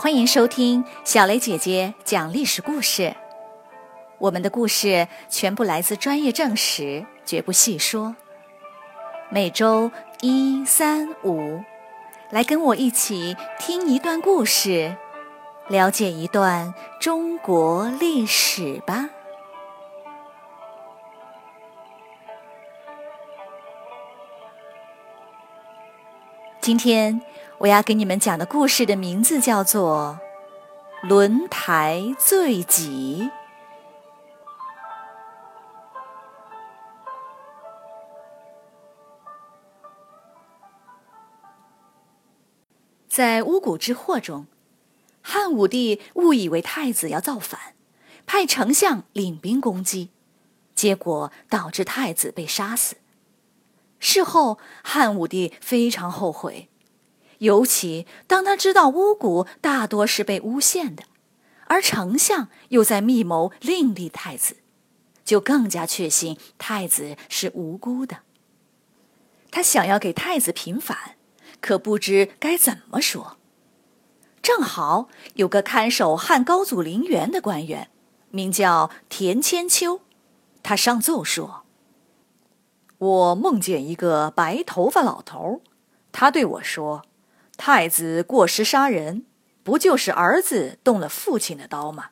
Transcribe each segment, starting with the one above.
欢迎收听小雷姐姐讲历史故事。我们的故事全部来自专业证实，绝不细说。每周一、三、五，来跟我一起听一段故事，了解一段中国历史吧。今天。我要给你们讲的故事的名字叫做《轮台醉己》。在巫蛊之祸中，汉武帝误以为太子要造反，派丞相领兵攻击，结果导致太子被杀死。事后，汉武帝非常后悔。尤其当他知道巫蛊大多是被诬陷的，而丞相又在密谋另立太子，就更加确信太子是无辜的。他想要给太子平反，可不知该怎么说。正好有个看守汉高祖陵园的官员，名叫田千秋，他上奏说：“我梦见一个白头发老头，他对我说。”太子过失杀人，不就是儿子动了父亲的刀吗？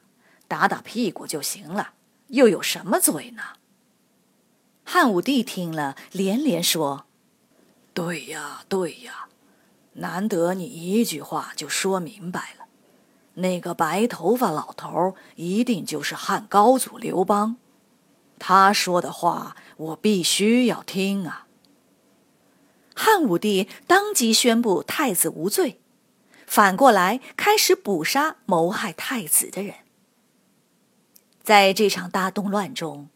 打打屁股就行了，又有什么罪呢？汉武帝听了，连连说：“对呀，对呀，难得你一句话就说明白了。那个白头发老头一定就是汉高祖刘邦，他说的话我必须要听啊。”汉武帝当即宣布太子无罪，反过来开始捕杀谋害太子的人。在这场大动乱中，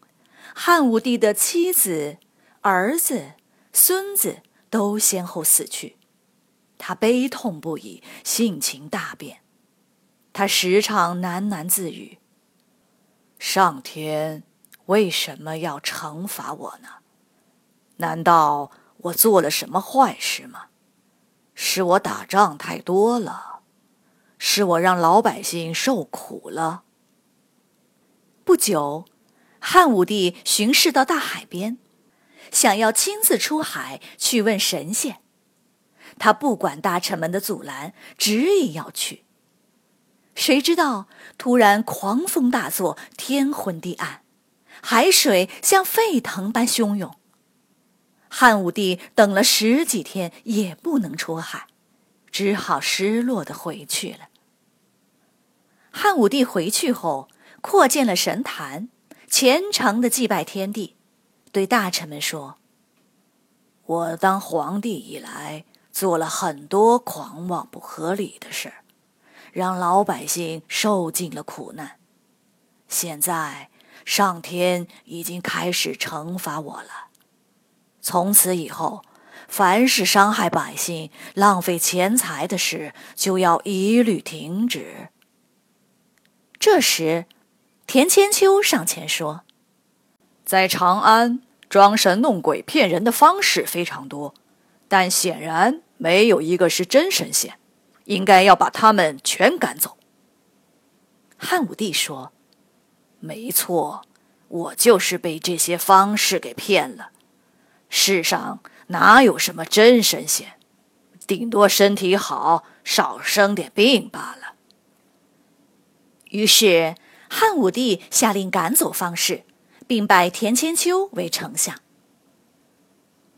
汉武帝的妻子、儿子、孙子都先后死去，他悲痛不已，性情大变。他时常喃喃自语：“上天为什么要惩罚我呢？难道？”我做了什么坏事吗？是我打仗太多了，是我让老百姓受苦了。不久，汉武帝巡视到大海边，想要亲自出海去问神仙。他不管大臣们的阻拦，执意要去。谁知道突然狂风大作，天昏地暗，海水像沸腾般汹涌。汉武帝等了十几天也不能出海，只好失落的回去了。汉武帝回去后，扩建了神坛，虔诚的祭拜天地，对大臣们说：“我当皇帝以来，做了很多狂妄不合理的事，让老百姓受尽了苦难。现在，上天已经开始惩罚我了。”从此以后，凡是伤害百姓、浪费钱财的事，就要一律停止。这时，田千秋上前说：“在长安，装神弄鬼、骗人的方式非常多，但显然没有一个是真神仙，应该要把他们全赶走。”汉武帝说：“没错，我就是被这些方式给骗了。”世上哪有什么真神仙，顶多身体好，少生点病罢了。于是汉武帝下令赶走方士，并拜田千秋为丞相。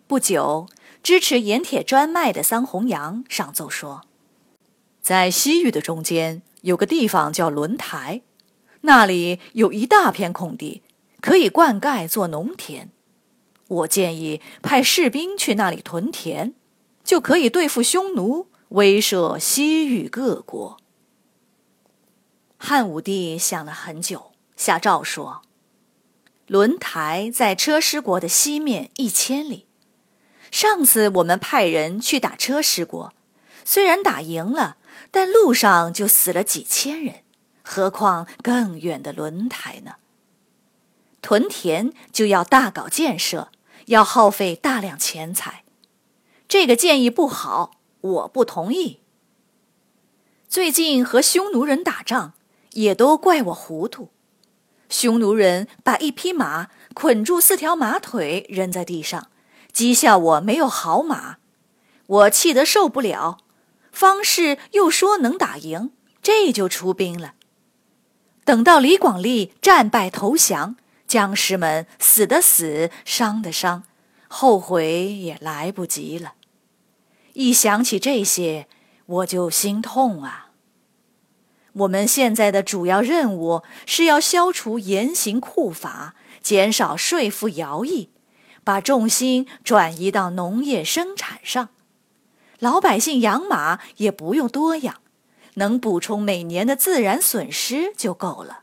不久，支持盐铁专卖的桑弘羊上奏说，在西域的中间有个地方叫轮台，那里有一大片空地，可以灌溉做农田。我建议派士兵去那里屯田，就可以对付匈奴，威慑西域各国。汉武帝想了很久，下诏说：“轮台在车师国的西面一千里。上次我们派人去打车师国，虽然打赢了，但路上就死了几千人，何况更远的轮台呢？屯田就要大搞建设。”要耗费大量钱财，这个建议不好，我不同意。最近和匈奴人打仗，也都怪我糊涂。匈奴人把一匹马捆住四条马腿扔在地上，讥笑我没有好马，我气得受不了。方士又说能打赢，这就出兵了。等到李广利战败投降，将士们死的死，伤的伤，后悔也来不及了。一想起这些，我就心痛啊。我们现在的主要任务是要消除严刑酷法，减少税赋徭役，把重心转移到农业生产上。老百姓养马也不用多养，能补充每年的自然损失就够了。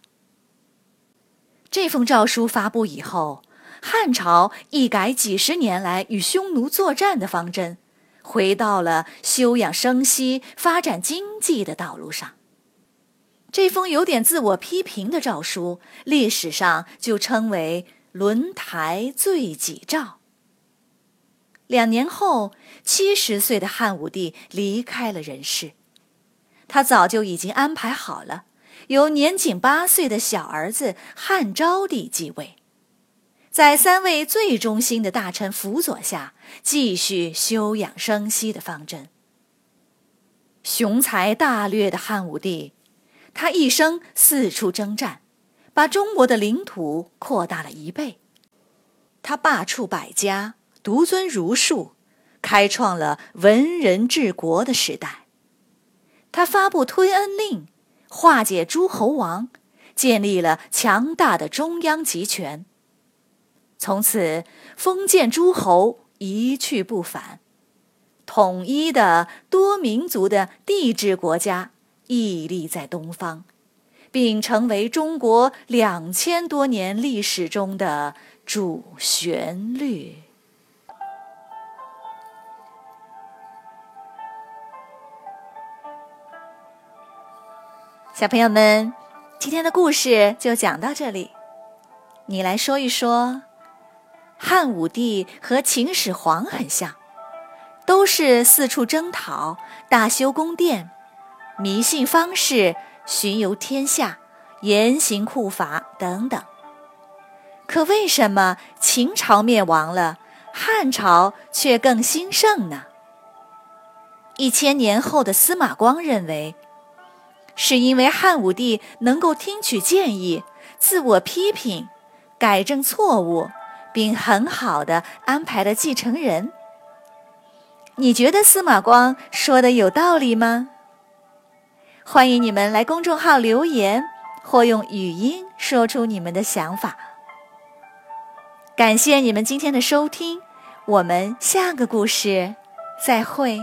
这封诏书发布以后，汉朝一改几十年来与匈奴作战的方针，回到了休养生息、发展经济的道路上。这封有点自我批评的诏书，历史上就称为“轮台罪己诏”。两年后，七十岁的汉武帝离开了人世，他早就已经安排好了，由年仅八岁的小儿子汉昭帝继位，在三位最忠心的大臣辅佐下，继续休养生息的方针。雄才大略的汉武帝。他一生四处征战，把中国的领土扩大了一倍。他罢黜百家，独尊儒术，开创了文人治国的时代。他发布推恩令，化解诸侯王，建立了强大的中央集权。从此，封建诸侯一去不返，统一的多民族的帝制国家。屹立在东方，并成为中国两千多年历史中的主旋律。小朋友们，今天的故事就讲到这里。你来说一说，汉武帝和秦始皇很像，都是四处征讨，大修宫殿。迷信方士，巡游天下，严刑酷法等等。可为什么秦朝灭亡了，汉朝却更兴盛呢？一千年后的司马光认为，是因为汉武帝能够听取建议，自我批评，改正错误，并很好的安排了继承人。你觉得司马光说的有道理吗？欢迎你们来公众号留言，或用语音说出你们的想法。感谢你们今天的收听，我们下个故事再会。